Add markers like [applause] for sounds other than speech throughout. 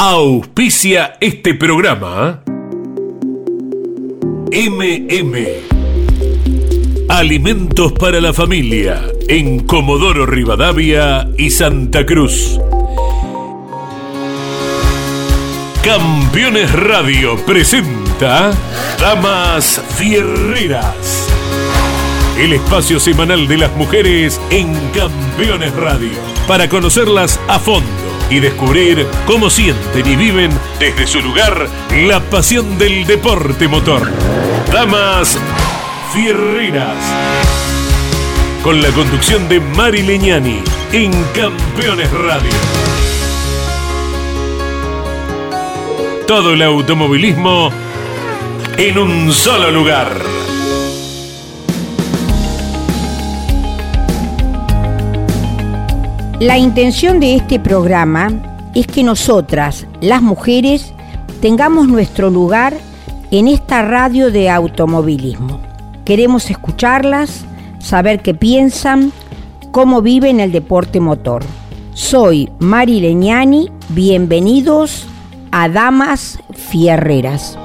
Auspicia este programa. MM. Alimentos para la familia en Comodoro Rivadavia y Santa Cruz. Campeones Radio presenta Damas Fierreras. El espacio semanal de las mujeres en Campeones Radio. Para conocerlas a fondo y descubrir cómo sienten y viven desde su lugar la pasión del deporte motor. Damas Fierreras. Con la conducción de Mari Leñani en Campeones Radio. Todo el automovilismo en un solo lugar. La intención de este programa es que nosotras, las mujeres, tengamos nuestro lugar en esta radio de automovilismo. Queremos escucharlas, saber qué piensan, cómo viven el deporte motor. Soy Mari Leñani, bienvenidos a Damas Fierreras.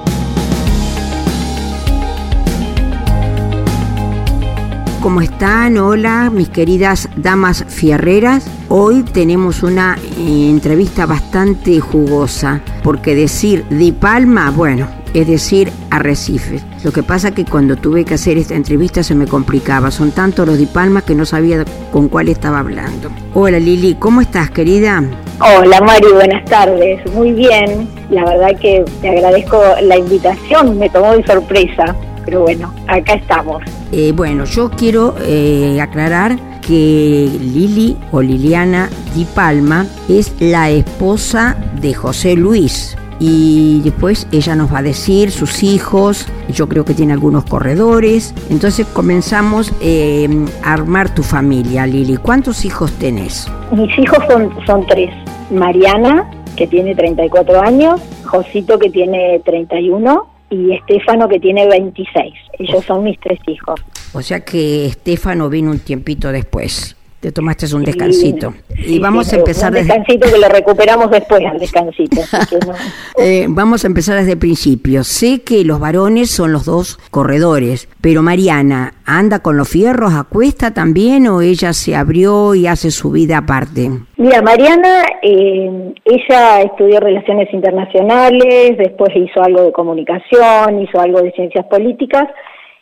¿Cómo están? Hola, mis queridas damas fierreras. Hoy tenemos una eh, entrevista bastante jugosa, porque decir Di Palma, bueno, es decir Arrecife. Lo que pasa que cuando tuve que hacer esta entrevista se me complicaba. Son tantos los Di Palma que no sabía con cuál estaba hablando. Hola Lili, ¿cómo estás, querida? Hola Mari, buenas tardes. Muy bien. La verdad que te agradezco la invitación, me tomó de sorpresa. Pero bueno, acá estamos. Eh, bueno, yo quiero eh, aclarar que Lili o Liliana Di Palma es la esposa de José Luis. Y después ella nos va a decir sus hijos, yo creo que tiene algunos corredores. Entonces comenzamos eh, a armar tu familia, Lili. ¿Cuántos hijos tenés? Mis hijos son, son tres. Mariana, que tiene 34 años, Josito, que tiene 31, y Estefano, que tiene 26. Ellos son mis tres hijos. O sea que Estefano vino un tiempito después. Te tomaste un descansito. y vamos a empezar un descansito que lo recuperamos después al descansito. [laughs] eh, vamos a empezar desde el principio. Sé que los varones son los dos corredores, pero Mariana, ¿anda con los fierros a cuesta también o ella se abrió y hace su vida aparte? Mira, Mariana, eh, ella estudió Relaciones Internacionales, después hizo algo de comunicación, hizo algo de ciencias políticas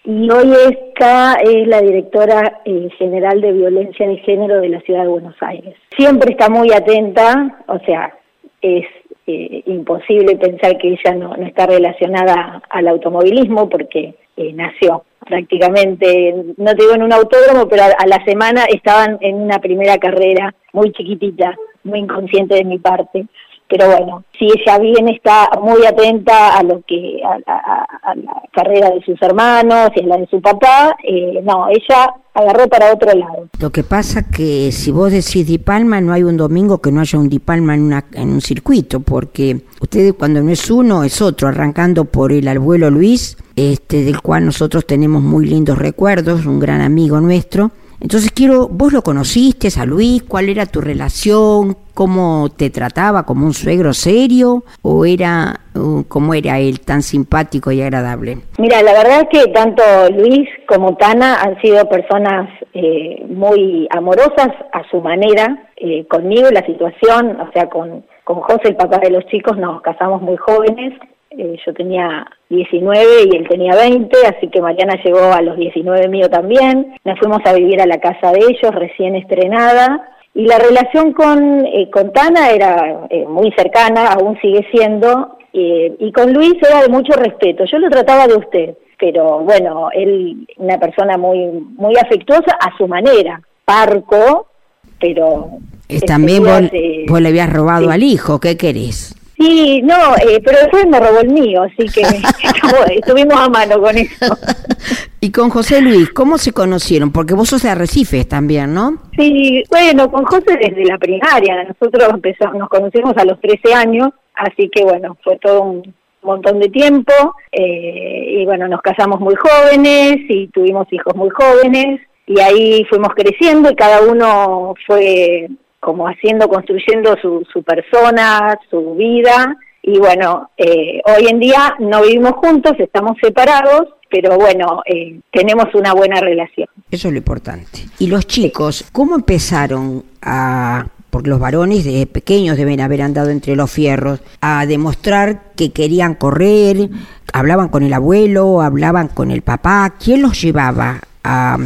y hoy está es la directora eh, general de violencia de género de la ciudad de Buenos Aires. Siempre está muy atenta, o sea, es eh, imposible pensar que ella no, no, está relacionada al automovilismo porque eh, nació prácticamente, no te digo en un autódromo, pero a la semana estaban en una primera carrera muy chiquitita, muy inconsciente de mi parte pero bueno, si ella bien está muy atenta a lo que a, la carrera de sus hermanos y a la de su papá, eh, no, ella agarró para otro lado. Lo que pasa que si vos decís Di Palma, no hay un domingo que no haya un Di Palma en, una, en un circuito, porque ustedes cuando no es uno es otro, arrancando por el abuelo Luis, este del cual nosotros tenemos muy lindos recuerdos, un gran amigo nuestro, entonces quiero, vos lo conociste a Luis, ¿cuál era tu relación? ¿Cómo te trataba? ¿Como un suegro serio? ¿O era como era él, tan simpático y agradable? Mira, la verdad es que tanto Luis como Tana han sido personas eh, muy amorosas a su manera eh, conmigo la situación, o sea, con, con José, el papá de los chicos, nos casamos muy jóvenes, eh, yo tenía 19 y él tenía 20, así que Mariana llegó a los 19 mío también. Nos fuimos a vivir a la casa de ellos, recién estrenada. Y la relación con, eh, con Tana era eh, muy cercana, aún sigue siendo, eh, y con Luis era de mucho respeto. Yo lo trataba de usted, pero bueno, él, una persona muy, muy afectuosa a su manera, parco, pero... También vos, vos, le habías robado al hijo, ¿qué querés? Sí, no, eh, pero después me robó el mío, así que [laughs] estuvimos a mano con eso. y con José Luis, ¿cómo se conocieron? Porque vos sos de Arrecifes también, ¿no? Sí, bueno, con José desde la primaria. Nosotros empezamos, nos conocimos a los 13 años, así que bueno, fue todo un montón de tiempo. Eh, y bueno, nos casamos muy jóvenes y tuvimos hijos muy jóvenes. Y ahí fuimos creciendo y cada uno fue como haciendo, construyendo su, su persona, su vida, y bueno, eh, hoy en día no vivimos juntos, estamos separados, pero bueno, eh, tenemos una buena relación. Eso es lo importante. ¿Y los chicos, cómo empezaron a porque los varones pequeños deben haber andado entre los fierros, a demostrar que querían correr, hablaban con el abuelo, hablaban con el papá, ¿quién los llevaba a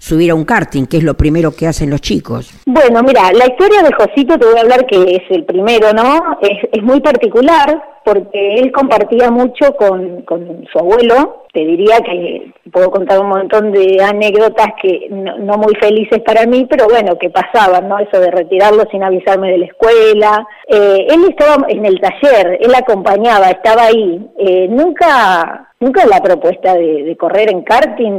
subir a un karting, que es lo primero que hacen los chicos. Bueno, mira, la historia de Josito, te voy a hablar que es el primero, ¿no? Es, muy particular porque él compartía mucho con, con su abuelo, te diría que puedo contar un montón de anécdotas que no, muy felices para mí, pero bueno, que pasaban, ¿no? Eso de retirarlo sin avisarme de la escuela. Eh, él estaba en el taller, él acompañaba, estaba ahí. Eh, nunca Nunca la propuesta de, correr en karting,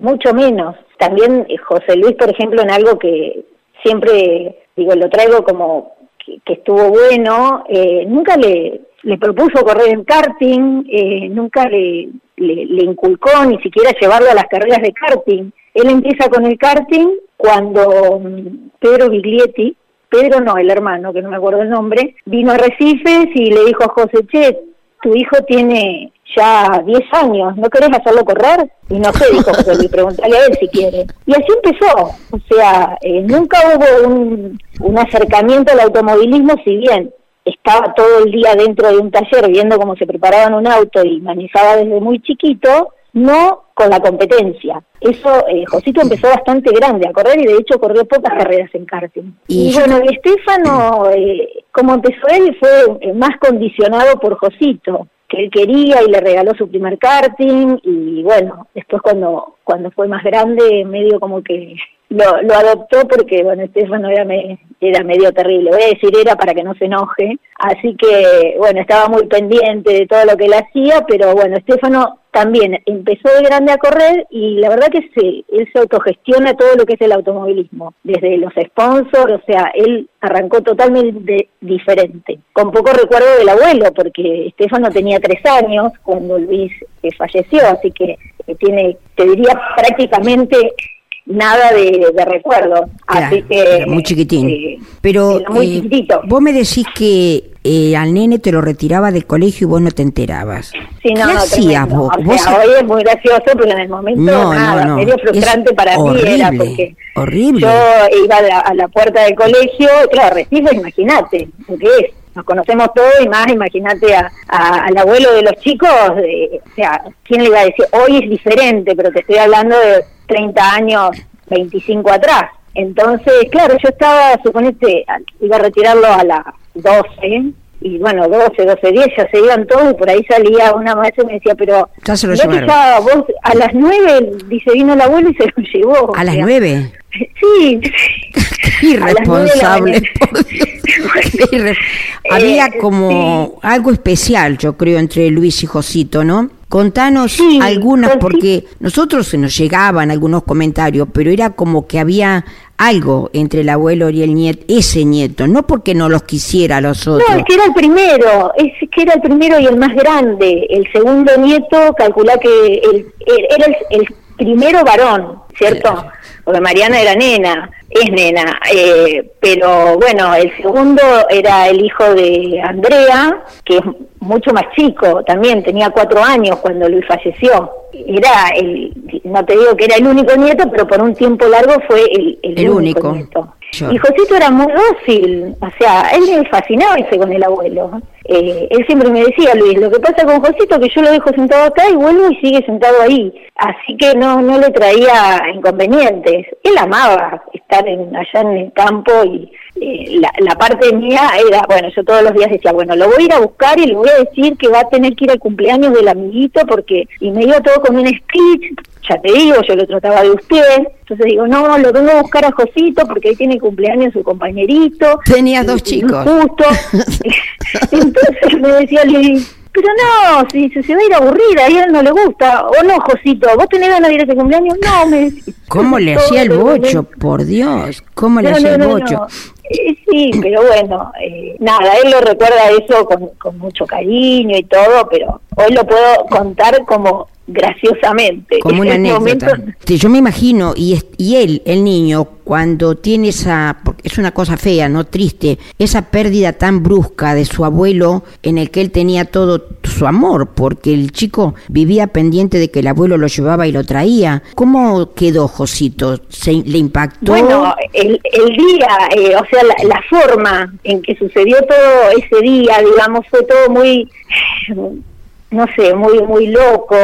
mucho menos. También eh, José Luis, por ejemplo, en algo que siempre, digo, lo traigo como que, estuvo bueno, eh, nunca le, le propuso correr en karting, eh, nunca le, le, inculcó ni siquiera llevarlo a las carreras de karting. Él empieza con el karting cuando mm, Pedro Biglietti, Pedro no, el hermano, que no me acuerdo el nombre, vino a Recifes y le dijo a José, che, tu hijo tiene ya 10 años, ¿no querés hacerlo correr? Y no sé, dijo José Luis, preguntale a él si quiere. Y así empezó, o sea, eh, nunca hubo un, un acercamiento al automovilismo, si bien estaba todo el día dentro de un taller viendo cómo se preparaban un auto y manejaba desde muy chiquito, no con la competencia. Eso, eh, Josito empezó bastante grande a correr y de hecho corrió pocas carreras en karting. Y, bueno, y Estefano, eh, como empezó él, fue eh, más condicionado por Josito, que él quería y le regaló su primer karting y bueno, después cuando, cuando fue más grande, medio como que lo, lo adoptó porque, bueno, Estefano era, me, era medio terrible, voy a decir era para que no se enoje, así que, bueno, estaba muy pendiente de todo lo que él hacía, pero bueno, Estefano también empezó de grande a correr y la verdad que sí, él se autogestiona todo lo que es el automovilismo, desde los sponsors, o sea, él arrancó totalmente diferente, con poco recuerdo del abuelo, porque Estefano tenía tres años cuando Luis eh, falleció, así que eh, tiene, te diría, prácticamente nada de, recuerdo. Así que. Muy chiquitín. Eh, Pero muy eh, chiquitito. vos me decís que eh, al nene te lo retiraba del colegio y vos no te enterabas. Sí, no, ¿Qué no, hacías vos? O sea, hoy es muy gracioso, pero en el momento no, nada, no, medio frustrante para mí era porque horrible. yo iba a la, puerta del colegio, claro, recibo, imagínate, lo que es nos conocemos todos y más, imagínate a, al abuelo de los chicos, o sea, ¿quién le iba a decir? Hoy es diferente, pero te estoy hablando de 30 años, 25 atrás. Entonces, claro, yo estaba, suponete, iba a retirarlo a las 12, y bueno, 12, 12, 10 ya se iban todos y por ahí salía una maestra y me decía, pero ya se lo vos a las 9, dice, vino el abuelo y se lo llevó. ¿A las 9? [laughs] Sí. [laughs] Irresponsable. [laughs] Había eh, como algo especial, yo creo, entre Luis y Josito, ¿no? Contanos algunas, porque nosotros se nos llegaban algunos comentarios, pero era como que había algo entre el abuelo y el nieto, ese nieto, no porque no los quisiera los otros. No, es que era el primero, es que era el primero y el más grande. El segundo nieto, calcula que era el, primero varón, ¿cierto? Porque Mariana era nena es nena, eh, pero bueno, el segundo era el hijo de Andrea, que es mucho más chico, también tenía cuatro años cuando Luis falleció. Era el, no te digo que era el único nieto, pero por un tiempo largo fue el, el, único, nieto. Y Josito era muy dócil, o sea, él me fascinaba ese con el abuelo. Eh, él siempre me decía, Luis, lo que pasa con Josito que yo lo dejo sentado acá y vuelvo y sigue sentado ahí. Así que no, no le traía inconvenientes. Él amaba estar en, allá en el campo y eh, la, la, parte mía era, bueno, yo todos los días decía, bueno, lo voy a ir a buscar y le voy a decir que va a tener que ir al cumpleaños del amiguito porque, y me iba todo con un speech, ya te digo, yo lo trataba de usted, entonces digo, no, lo vengo a buscar a Josito porque ahí tiene cumpleaños su compañerito. Tenía dos chicos. Justo. [laughs] entonces me decía Luis, pero no, si, se va a ir aburrida, a él no le gusta. O no, Josito, ¿vos tenés ganas de ir a este cumpleaños? No, me ¿Cómo le hacía el bocho? Por Dios, ¿cómo le hacía el bocho? Sí, pero bueno, eh, nada, él lo recuerda eso con, con mucho cariño y todo, pero hoy lo puedo contar como graciosamente. Como una [laughs] anécdota. Yo me imagino, y, y él, el niño, cuando tiene esa, porque es una cosa fea, no triste, esa pérdida tan brusca de su abuelo en el que él tenía todo su amor, porque el chico vivía pendiente de que el abuelo lo llevaba y lo traía. ¿Cómo quedó Josito? ¿Se, ¿Le impactó? Bueno, el, día, eh, o sea, la, la forma en que sucedió todo ese día, digamos, fue todo muy no sé, muy muy loco,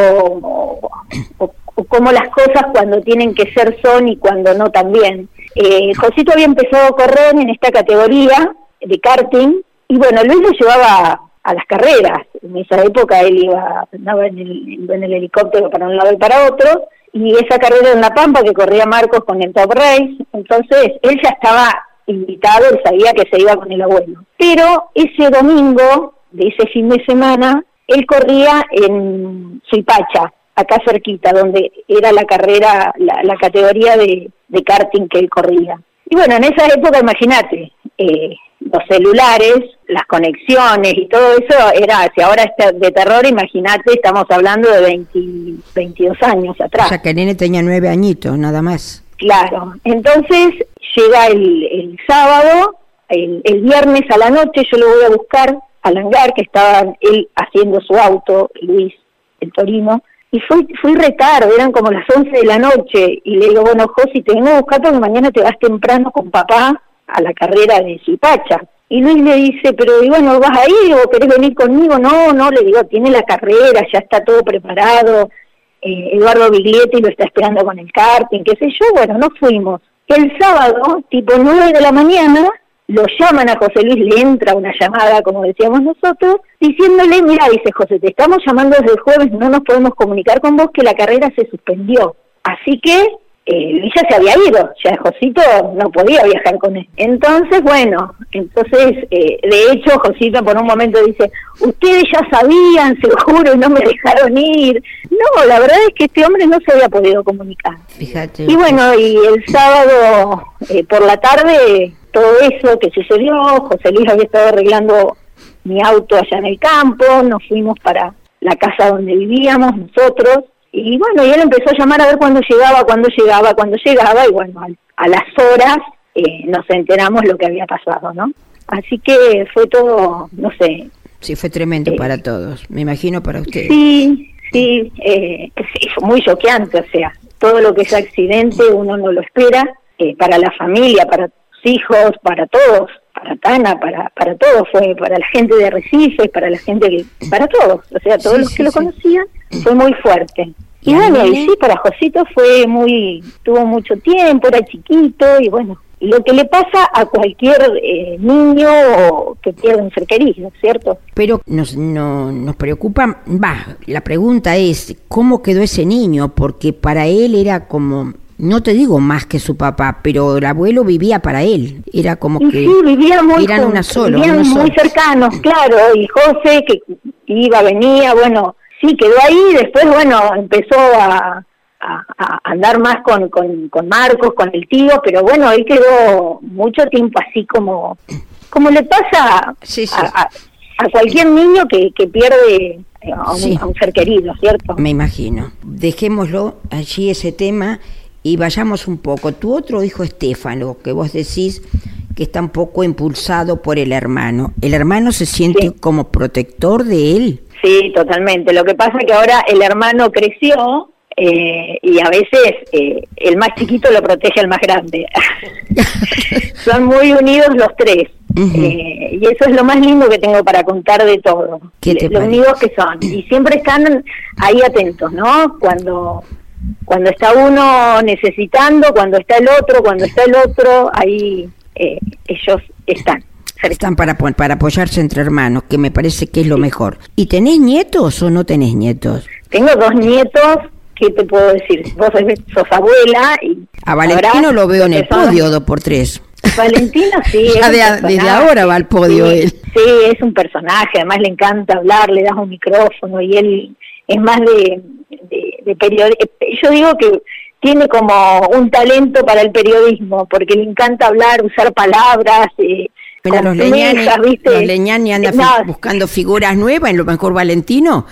o, como las cosas cuando tienen que ser son y cuando no también. Eh, Josito había empezado a correr en esta categoría de karting, y bueno, Luis lo llevaba a las carreras. En esa época él iba, andaba en el, helicóptero para un lado y para otro, y esa carrera en La Pampa que corría Marcos con el Top Race, entonces él ya estaba invitado, él sabía que se iba con el abuelo. Pero ese domingo de ese fin de semana él corría en Suipacha, acá cerquita, donde era la carrera, la, categoría de, karting que él corría. Y bueno, en esa época, imagínate, eh, los celulares, las conexiones y todo eso era, si ahora está de terror, imagínate, estamos hablando de 20, 22 años atrás. O sea, que el nene tenía nueve añitos, nada más. Claro, entonces llega el, sábado, el, el viernes a la noche, yo lo voy a buscar al hangar que estaban él haciendo su auto, Luis, el Torino, y fui, fui retardo, eran como las 11 de la noche, y le digo, bueno, Josi, te vengo a buscar porque mañana te vas temprano con papá a la carrera de Zipacha. Y Luis le dice, pero y bueno, ¿vas a ir o querés venir conmigo? No, no, le digo, tiene la carrera, ya está todo preparado, eh, Eduardo Biglietti lo está esperando con el karting, qué sé yo, bueno, no fuimos. El sábado, tipo 9 de la mañana, lo llaman a José Luis, le entra una llamada, como decíamos nosotros, diciéndole, mira, dice José, te estamos llamando desde el jueves, no nos podemos comunicar con vos, que la carrera se suspendió. Así que eh, ya se había ido, ya Josito no podía viajar con él. Entonces, bueno, entonces, eh, de hecho, Josito por un momento dice, ustedes ya sabían, seguro, y no me dejaron ir. No, la verdad es que este hombre no se había podido comunicar. Fíjate. Y bueno, y el sábado eh, por la tarde todo eso que sucedió, José Luis había estado arreglando mi auto allá en el campo, nos fuimos para la casa donde vivíamos nosotros, y bueno, y él empezó a llamar a ver cuándo llegaba, cuándo llegaba, cuándo llegaba, y bueno, a, las horas eh, nos enteramos lo que había pasado, ¿no? Así que fue todo, no sé. Sí, fue tremendo eh, para todos, me imagino para ustedes. Sí, sí, eh, sí, fue muy choqueante, o sea, todo lo que es accidente uno no lo espera, para la familia, para hijos, para todos, para Tana, para, para todos, fue para la gente de Arrecife, para la gente que, para todos, o sea, todos los que lo conocían, fue muy fuerte. Y bueno, y sí, para Josito fue muy, tuvo mucho tiempo, era chiquito y bueno, lo que le pasa a cualquier eh, niño que pierde un ser querido, ¿cierto? Pero nos, no, nos preocupa, va, la pregunta es, ¿cómo quedó ese niño? Porque para él era como no te digo más que su papá, pero el abuelo vivía para él, era como que sí, vivía muy eran una sola, vivían muy cercanos, claro, y José que iba, venía, bueno, sí, quedó ahí, después, bueno, empezó a, a, andar más con, con, con, Marcos, con el tío, pero bueno, él quedó mucho tiempo así como, como le pasa A, a, cualquier niño que, que pierde a un, a un ser querido, ¿cierto? Me imagino. Dejémoslo allí ese tema y vayamos un poco. Tu otro hijo Estefano, que vos decís que está un poco impulsado por el hermano, ¿el hermano se siente como protector de él? Sí, totalmente. Lo que pasa es que ahora el hermano creció eh, y a veces eh, el más chiquito lo protege al más grande. [laughs] Son muy unidos los tres. Eh, y eso es lo más lindo que tengo para contar de todo. Lo unidos que son. Y siempre están ahí atentos, ¿no? Cuando cuando está uno necesitando, cuando está el otro, cuando está el otro, ahí eh, ellos están. Están para, para apoyarse entre hermanos, que me parece que es lo mejor. ¿Y tenés nietos o no tenés nietos? Tengo dos nietos, ¿qué te puedo decir? Vos sos abuela y... A Valentino lo veo en el podio, dos por tres. Valentino sí. [laughs] desde ahora va al podio él. Sí, es un personaje, además le encanta hablar, le das un micrófono y él es más de, de, periodismo. Yo digo que tiene como un talento para el periodismo, porque le encanta hablar, usar palabras, eh, Pero los leñanes, los leñanes andan buscando figuras nuevas, en lo mejor Valentino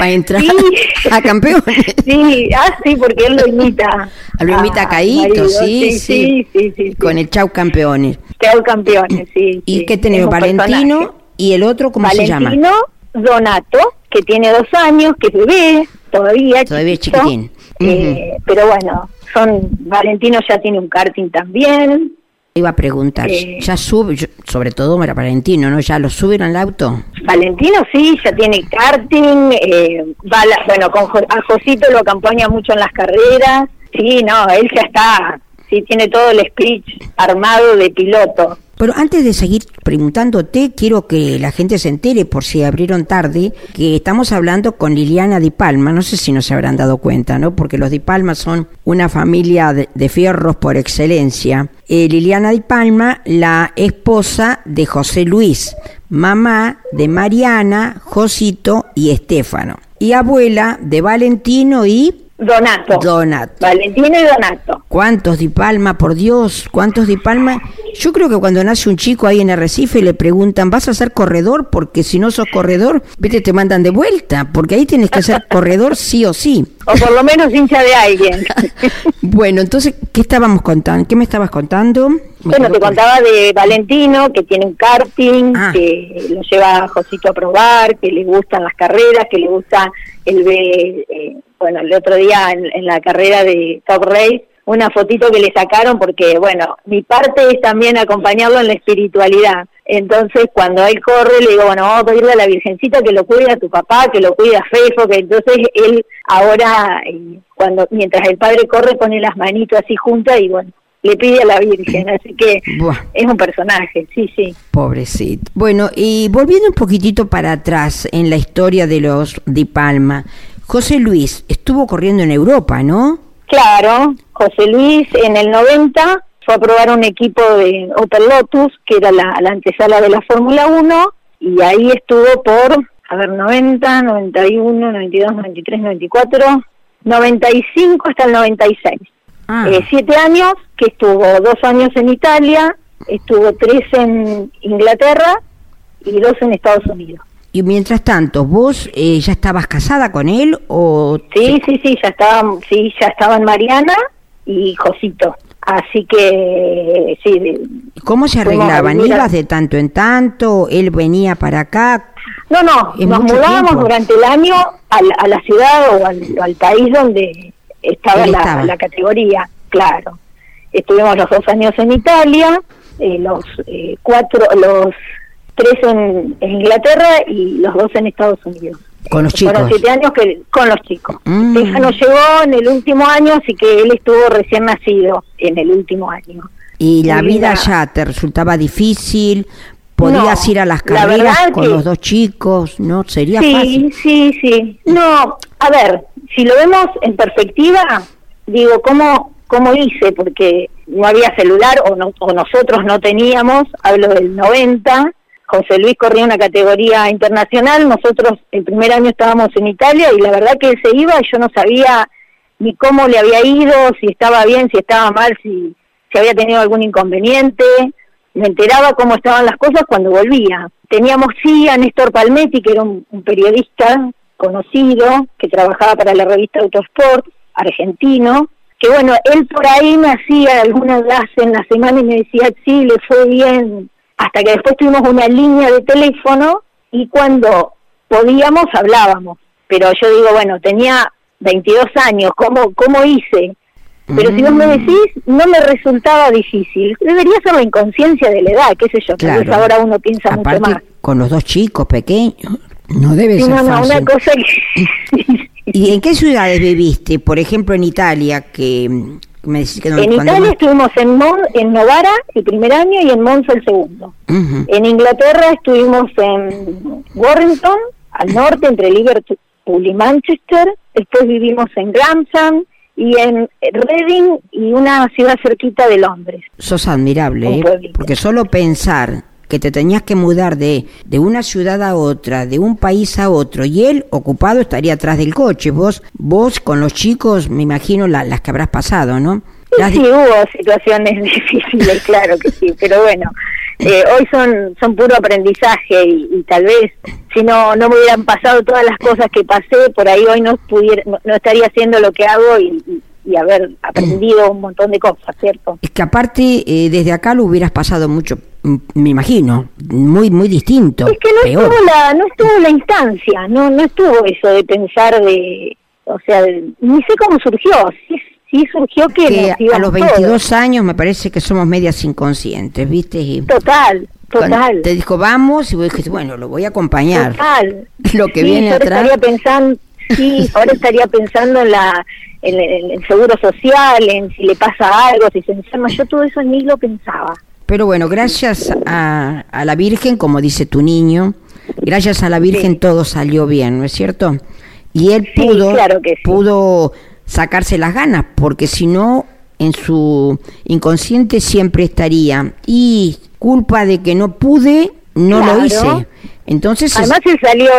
va a entrar [laughs] a campeones. Sí, ah, sí, porque él lo imita. Lo imita a Caíto, sí sí, sí, Con el Chau Campeones. Chau Campeones, sí. ¿Y qué tenemos? Valentino y el otro, ¿cómo se llama? Valentino Donato, que tiene dos años, que es bebé, todavía. Todavía chiquitín. Eh, pero bueno, son Valentino ya tiene un karting también. Iba a preguntar, eh, ¿ya sube, sobre todo para Valentino, ¿no? ¿Ya lo subieron al auto? Valentino sí, ya tiene karting, eh, va bueno, con, a Josito lo acompaña mucho en las carreras, sí, no, él ya está, sí, tiene todo el speech armado de piloto. Pero antes de seguir preguntándote, quiero que la gente se entere, por si abrieron tarde, que estamos hablando con Liliana Di Palma. No sé si nos habrán dado cuenta, ¿no? Porque los Di Palma son una familia de, fierros por excelencia. Eh, Liliana Di Palma, la esposa de José Luis, mamá de Mariana, Josito y Estefano. Y abuela de Valentino y Donato. Donato. Valentino y Donato. ¿Cuántos Di Palma, por Dios? ¿Cuántos Di Palma? Yo creo que cuando nace un chico ahí en Arrecife le preguntan, ¿vas a ser corredor? Porque si no sos corredor, vete, te mandan de vuelta, porque ahí tienes que ser [laughs] corredor sí o sí. O por lo menos hincha de alguien. [laughs] bueno, entonces, ¿qué estábamos contando? ¿Qué me estabas contando? bueno, te contaba de Valentino, que tiene un karting, ah. que lo lleva a Josito a probar, que le gustan las carreras, que le gusta el eh, bueno, el otro día en, la carrera de Top Race, una fotito que le sacaron porque, bueno, mi parte es también acompañarlo en la espiritualidad. Entonces, cuando él corre, le digo, bueno, vamos a pedirle a la Virgencita que lo cuide a tu papá, que lo cuide a Fefo, que entonces él ahora, eh, cuando mientras el padre corre, pone las manitos así juntas y bueno, le pide a la Virgen, así que es un personaje, sí, sí. Pobrecito. Bueno, y volviendo un poquitito para atrás en la historia de los Di Palma, José Luis estuvo corriendo en Europa, ¿no? Claro, José Luis en el 90 fue a probar un equipo de Opel Lotus, que era la, antesala de la Fórmula 1, y ahí estuvo por, a ver, 90, 91, 92, 93, 94, 95 hasta el 96. Ah. Eh, siete años, que estuvo dos años en Italia, estuvo tres en Inglaterra y dos en Estados Unidos. Y mientras tanto, ¿vos eh, ya estabas casada con él o...? Sí, sí, sí, ya estaba, sí, ya estaban Mariana y Josito. Así que, sí. ¿Cómo se arreglaban? ¿Ibas de tanto en tanto? ¿Él venía para acá? No, no, nos mudábamos durante el año a la, ciudad o al, país donde estaba la, la, categoría, claro. Estuvimos los dos años en Italia, eh, los eh, cuatro, los tres en, Inglaterra y los dos en Estados Unidos. Con los chicos. siete años que, con los chicos. Mm. nos llegó en el último año, así que él estuvo recién nacido en el último año. ¿Y la vida ya te resultaba difícil? ¿Podías ir a las carreras con los dos chicos? ¿No? ¿Sería sí, fácil? Sí, sí, No, a ver, si lo vemos en perspectiva, digo, ¿cómo, cómo hice? Porque no había celular o, no, o nosotros no teníamos, hablo del 90, José Luis corría una categoría internacional, nosotros el primer año estábamos en Italia y la verdad que él se iba y yo no sabía ni cómo le había ido, si estaba bien, si estaba mal, si, si había tenido algún inconveniente. Me enteraba cómo estaban las cosas cuando volvía. Teníamos sí a Néstor Palmetti, que era un, periodista conocido, que trabajaba para la revista Autosport, argentino, que bueno, él por ahí me hacía alguna enlace en la semana y me decía, sí, le fue bien, hasta que después tuvimos una línea de teléfono y cuando podíamos hablábamos. Pero yo digo, bueno, tenía 22 años, ¿cómo, cómo hice? Pero si vos me mm. decís, no me resultaba difícil. Debería ser la inconsciencia de la edad, qué sé yo. Claro. ahora uno piensa mucho más. Con los dos chicos pequeños, no debe ser no, no, una cosa [laughs] ¿Y en qué ciudades viviste? Por ejemplo, en Italia, que en Italia estuvimos en, en Novara el primer año y en Monza el segundo. En Inglaterra estuvimos en Warrington, al norte, entre Liverpool y Manchester. Después vivimos en Grantham y en Reading y una ciudad cerquita de Londres. Sos admirable, ¿eh? porque solo pensar que te tenías que mudar de, de una ciudad a otra, de un país a otro, y él ocupado estaría atrás del coche. Vos, vos con los chicos, me imagino las que habrás pasado, ¿no? Sí, hubo situaciones [laughs] difíciles, claro que sí, pero bueno, [laughs] eh, hoy son son puro aprendizaje y, tal vez si no no me hubieran pasado todas las cosas que pasé, por ahí hoy no pudiera no, estaría haciendo lo que hago y, y, haber aprendido un montón de cosas, ¿cierto? Es que aparte eh, desde acá lo hubieras pasado mucho, me imagino, muy muy distinto. Es que no estuvo la no estuvo la instancia, no no estuvo eso de pensar de o sea, ni sé cómo surgió, sí sí surgió que, a los 22 años me parece que somos medias inconscientes, ¿viste? total, total. Te dijo, vamos, y vos dijiste, bueno, lo voy a acompañar. Total. [laughs] Lo que viene ahora atrás. Estaría pensando, sí, ahora estaría pensando en la en, el seguro social, en si le pasa algo, si se enferma, yo todo eso ni lo pensaba. Pero bueno, gracias a, a la Virgen, como dice tu niño, gracias a la Virgen todo salió bien, ¿no es cierto? Y él pudo, claro que pudo sacarse las ganas, porque si no, en su inconsciente siempre estaría, y culpa de que no pude, no lo hice. Entonces, Además, él salió,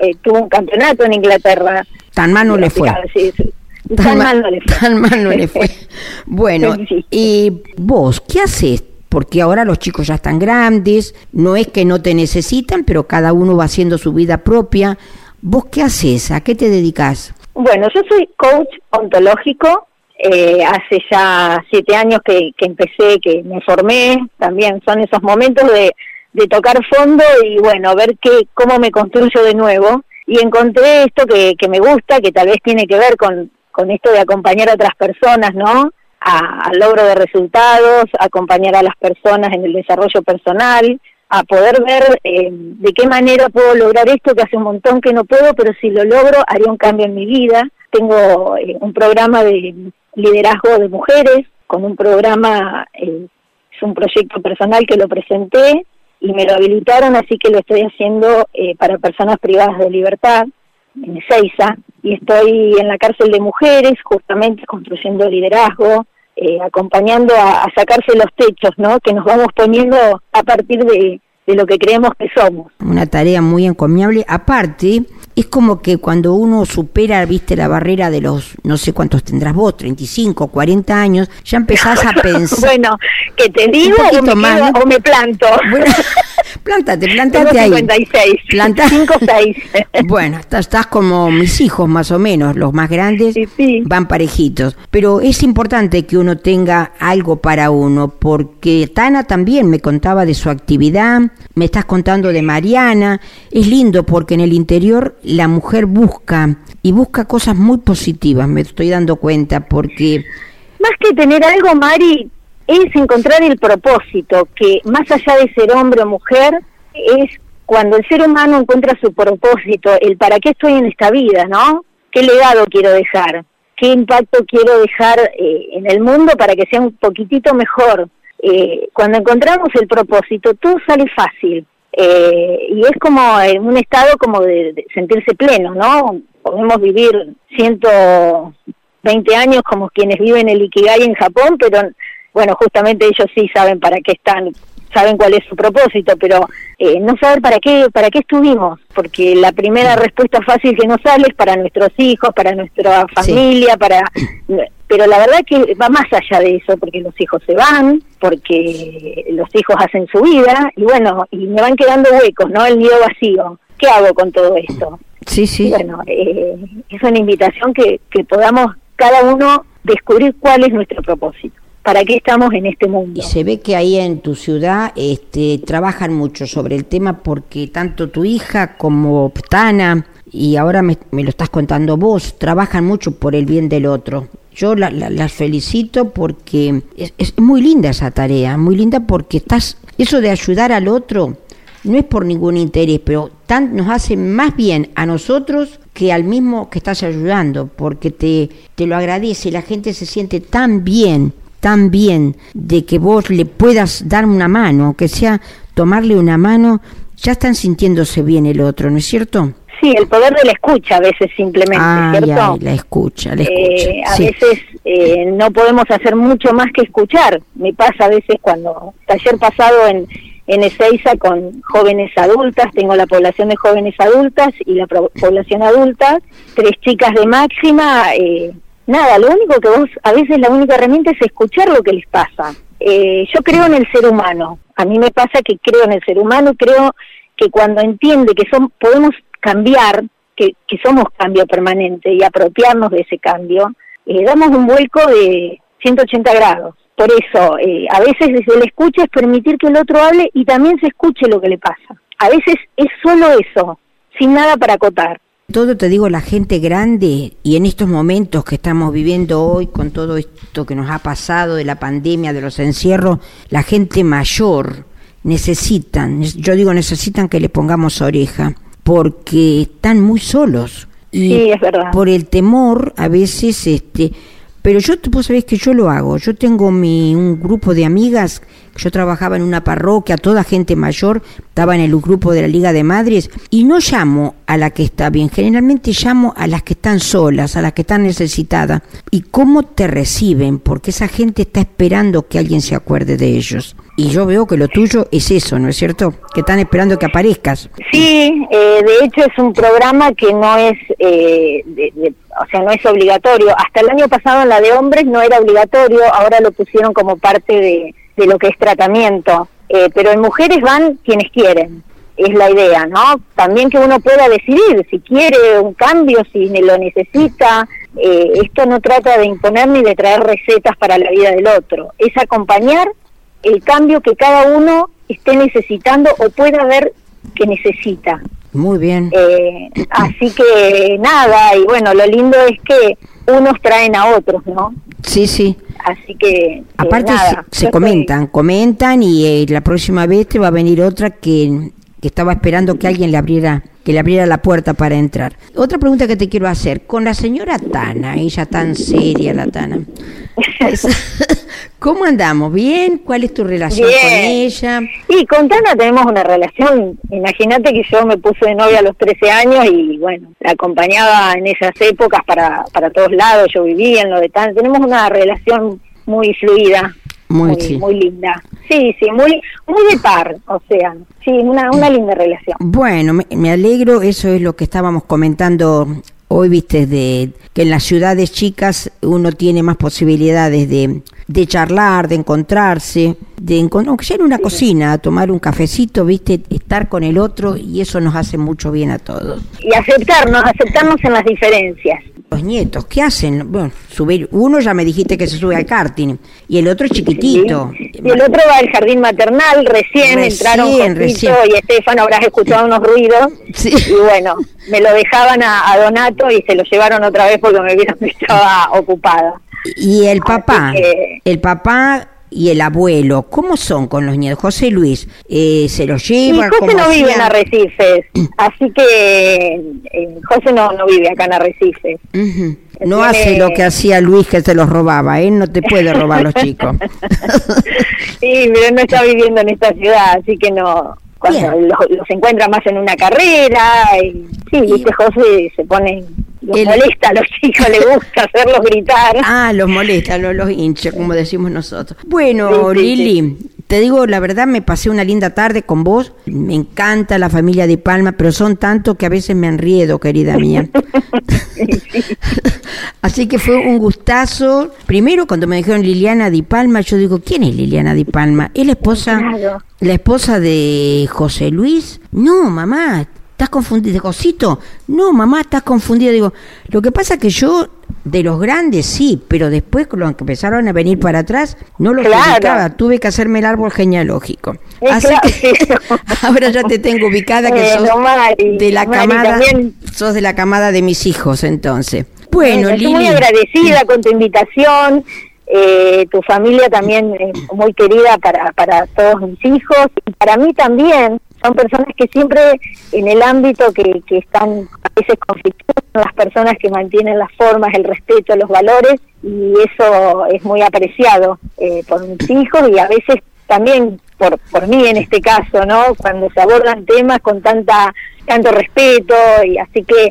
eh, tuvo un campeonato en Inglaterra. Tan mal no le fue. [laughs] Tan, mal no le fue. Tan mal no le fue. [laughs] Bueno, y vos, ¿qué haces? Porque ahora los chicos ya están grandes, no es que no te necesitan, pero cada uno va haciendo su vida propia. ¿Vos qué haces? ¿A qué te dedicas? Bueno, yo soy coach ontológico. Eh, hace ya siete años que, empecé, que me formé. También son esos momentos de, tocar fondo y bueno, ver qué, cómo me construyo de nuevo. Y encontré esto que, que me gusta, que tal vez tiene que ver con, con esto de acompañar a otras personas, ¿no? al logro de resultados, acompañar a las personas en el desarrollo personal, a poder ver eh, de qué manera puedo lograr esto que hace un montón que no puedo, pero si lo logro haría un cambio en mi vida. Tengo eh, un programa de liderazgo de mujeres, con un programa, eh, es un proyecto personal que lo presenté y me lo habilitaron, así que lo estoy haciendo para personas privadas de libertad en Ezeiza y estoy en la cárcel de mujeres justamente construyendo liderazgo, eh, acompañando a, sacarse los techos, ¿no? Que nos vamos poniendo a partir de, de lo que creemos que somos. Una tarea muy encomiable. Aparte, es como que cuando uno supera, viste, la barrera de los, no sé cuántos tendrás vos, 35, 40 años, ya empezás a [laughs] pensar. bueno, que te digo o me, más, o me planto. Bueno, [laughs] plántate, plántate ahí. 56. Planta. 5, 6. [laughs] bueno, estás, estás, como mis hijos más o menos, los más grandes van parejitos. Pero es importante que uno tenga algo para uno, porque Tana también me contaba de su actividad, me estás contando de Mariana. Es lindo porque en el interior la mujer busca y busca cosas muy positivas, me estoy dando cuenta, porque... Más que tener algo, Mari, es encontrar el propósito, que más allá de ser hombre o mujer, es cuando el ser humano encuentra su propósito, el para qué estoy en esta vida, ¿no? ¿Qué legado quiero dejar? ¿Qué impacto quiero dejar eh, en el mundo para que sea un poquitito mejor? Eh, cuando encontramos el propósito, todo sale fácil. Eh, y es como en un estado como de, sentirse pleno, ¿no? Podemos vivir 120 años como quienes viven el Ikigai en Japón, pero bueno, justamente ellos sí saben para qué están, saben cuál es su propósito, pero eh, no saber para qué, para qué estuvimos, porque la primera respuesta fácil que nos sale es para nuestros hijos, para nuestra familia, para pero la verdad que va más allá de eso, porque los hijos se van, porque los hijos hacen su vida, y bueno, y me van quedando huecos, ¿no? El nido vacío. ¿Qué hago con todo esto? Sí, sí. bueno, eh, es una invitación que, que podamos cada uno descubrir cuál es nuestro propósito para qué estamos en este mundo. Y se ve que ahí en tu ciudad este, trabajan mucho sobre el tema porque tanto tu hija como Tana, y ahora me, me lo estás contando vos, trabajan mucho por el bien del otro. Yo las felicito porque es, muy linda esa tarea, muy linda porque estás, eso de ayudar al otro no es por ningún interés, pero tan, nos hace más bien a nosotros que al mismo que estás ayudando, porque te, te lo agradece, la gente se siente tan bien, tan bien de que vos le puedas dar una mano, aunque sea tomarle una mano, ya están sintiéndose bien el otro, ¿no es cierto? Sí, el poder de la escucha a veces simplemente, ¿cierto? la escucha, la escucha. Eh, a veces eh, no podemos hacer mucho más que escuchar. Me pasa a veces cuando, taller pasado en, en Ezeiza con jóvenes adultas, tengo la población de jóvenes adultas y la población adulta, tres chicas de máxima, eh, nada, lo único que vos, a veces la única herramienta es escuchar lo que les pasa. yo creo en el ser humano, A mí me pasa que creo en el ser humano, creo que cuando entiende que son, podemos cambiar, que, que somos cambio permanente y apropiarnos de ese cambio, eh, damos un vuelco de 180 grados. Por eso, eh, a veces desde el escucha es permitir que el otro hable y también se escuche lo que le pasa. A veces es solo eso, sin nada para acotar. Todo te digo, la gente grande y en estos momentos que estamos viviendo hoy con todo esto que nos ha pasado de la pandemia, de los encierros, la gente mayor necesitan, yo digo necesitan que le pongamos oreja porque están muy solos. Y sí, es verdad. Por el temor, a veces, este, pero yo, vos sabés que yo lo hago. Yo tengo mi, un grupo de amigas, yo trabajaba en una parroquia, toda gente mayor, estaba en el grupo de la Liga de Madres, y no llamo a la que está bien, generalmente llamo a las que están solas, a las que están necesitadas. ¿Y cómo te reciben? Porque esa gente está esperando que alguien se acuerde de ellos. Y yo veo que lo tuyo es eso, ¿no es cierto? Que están esperando que aparezcas. Sí, eh, de hecho es un programa que no es, eh, o sea, no es obligatorio. Hasta el año pasado en la de hombres no era obligatorio, ahora lo pusieron como parte de, lo que es tratamiento. Eh, pero en mujeres van quienes quieren, es la idea, ¿no? También que uno pueda decidir si quiere un cambio, si lo necesita. esto no trata de imponer ni de traer recetas para la vida del otro, es acompañar el cambio que cada uno esté necesitando o pueda ver que necesita. Muy bien. Eh, así que nada, y bueno, lo lindo es que unos traen a otros, ¿no? Sí, sí. Así que... Aparte se, comentan, comentan y eh, la próxima vez te va a venir otra que, que estaba esperando que alguien le abriera que le abriera la puerta para entrar. Otra pregunta que te quiero hacer, con la señora Tana, ella tan seria la Tana, [laughs] ¿cómo andamos? ¿Bien? ¿Cuál es tu relación con ella? Y con Tana tenemos una relación, imagínate que yo me puse de novia a los 13 años y bueno, la acompañaba en esas épocas para, para todos lados, yo vivía en lo de Tana, tenemos una relación muy fluida, muy, muy, linda. Sí, sí, muy, muy de par, o sea, sí, una, una linda relación. Bueno, me, alegro, eso es lo que estábamos comentando hoy, viste, de que en las ciudades chicas uno tiene más posibilidades de, de charlar, de encontrarse, de aunque sea en una cocina, tomar un cafecito, viste, estar con el otro y eso nos hace mucho bien a todos. Y aceptarnos, aceptarnos en las diferencias. Los nietos, ¿qué hacen? Bueno, subir, uno ya me dijiste que se sube al karting y el otro es chiquitito. Y el otro va al jardín maternal, recién, entraron Josito y Estefano, habrás escuchado unos ruidos. Y bueno, me lo dejaban a, Donato y se lo llevaron otra vez porque me vieron que estaba ocupada. Y el papá, el papá y el abuelo, ¿cómo son con los nietos? José Luis, eh, ¿se los lleva? José no vive en Arrecifes, así que eh, José no, no vive acá en Arrecifes. No hace lo que hacía Luis que se los robaba, ¿eh? No te puede robar los chicos. [laughs] sí, pero no está viviendo en esta ciudad, así que no, cuando los, encuentra más en una carrera, y, sí, viste, José se pone los molesta a los [laughs] chicos, le gusta hacerlos gritar. Ah, los molesta, los, los hincha, como decimos nosotros. Bueno, Lili, te digo la verdad, me pasé una linda tarde con vos. Me encanta la familia de Palma, pero son tantos que a veces me enriedo, querida mía. [laughs] [laughs] Así que fue un gustazo. Primero, cuando me dijeron Liliana Di Palma, yo digo, ¿quién es Liliana Di Palma? ¿Es la esposa, la esposa de José Luis? No, mamá, ¿Estás confundido? Cosito, no, mamá, estás confundida. Digo, lo que pasa es que yo, de los grandes sí, pero después los que empezaron a venir para atrás, no los ubicaba. Tuve que hacerme el árbol genealógico. Así que [laughs] ahora ya te tengo ubicada que sos de la camada, sos de la camada de mis hijos, entonces. Bueno, Estoy muy agradecida con tu invitación. Eh, tu familia también es muy querida para, para todos mis hijos y para mí también son personas que siempre en el ámbito que, que están a veces conflictivos son las personas que mantienen las formas, el respeto, los valores y eso es muy apreciado eh, por mis hijos y a veces también por, por mí en este caso, ¿no? Cuando se abordan temas con tanta tanto respeto y así que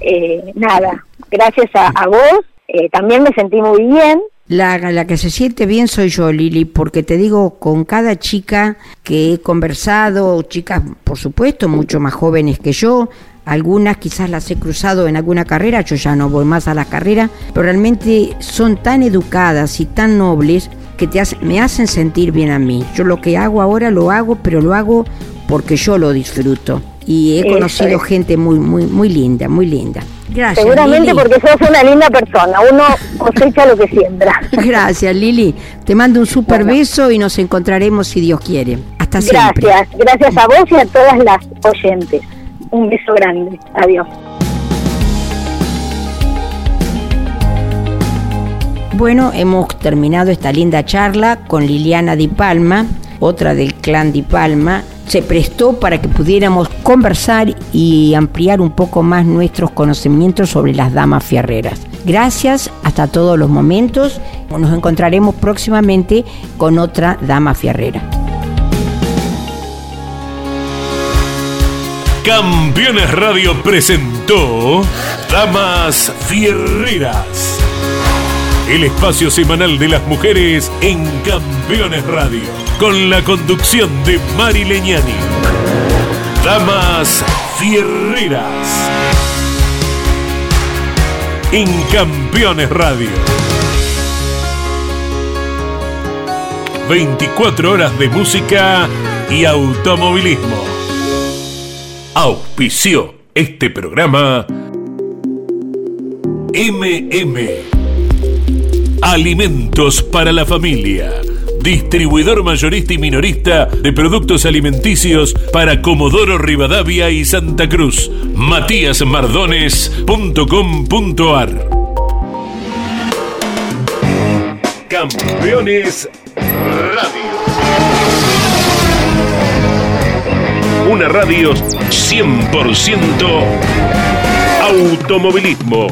eh, nada, gracias a, vos eh, también me sentí muy bien la, la, que se siente bien soy yo, Lili, porque te digo, con cada chica que he conversado, chicas, por supuesto, mucho más jóvenes que yo, algunas quizás las he cruzado en alguna carrera, yo ya no voy más a la carrera, pero realmente son tan educadas y tan nobles que te me hacen sentir bien a mí. Yo lo que hago ahora lo hago, pero lo hago porque yo lo disfruto. Y he conocido gente muy, muy, muy linda, muy linda. Gracias. Seguramente porque sos una linda persona. Uno cosecha lo que siembra. Gracias, Lili. Te mando un super beso y nos encontraremos si Dios quiere. Hasta siempre. Gracias. Gracias a vos y a todas las oyentes. Un beso grande. Adiós. Bueno, hemos terminado esta linda charla con Liliana Di Palma, otra del clan Di Palma. Se prestó para que pudiéramos conversar y ampliar un poco más nuestros conocimientos sobre las damas fierreras. Gracias, hasta todos los momentos. Nos encontraremos próximamente con otra dama fierrera. Campeones Radio presentó Damas Fierreras el espacio semanal de las mujeres en Campeones Radio, con la conducción de Mari Leñani. Damas Fierreras. En Campeones Radio. 24 horas de música y automovilismo. Auspició este programa MM Alimentos para la familia. Distribuidor mayorista y minorista de productos alimenticios para Comodoro Rivadavia y Santa Cruz. Matíasmardones.com.ar Campeones Radio. Una radio 100% automovilismo.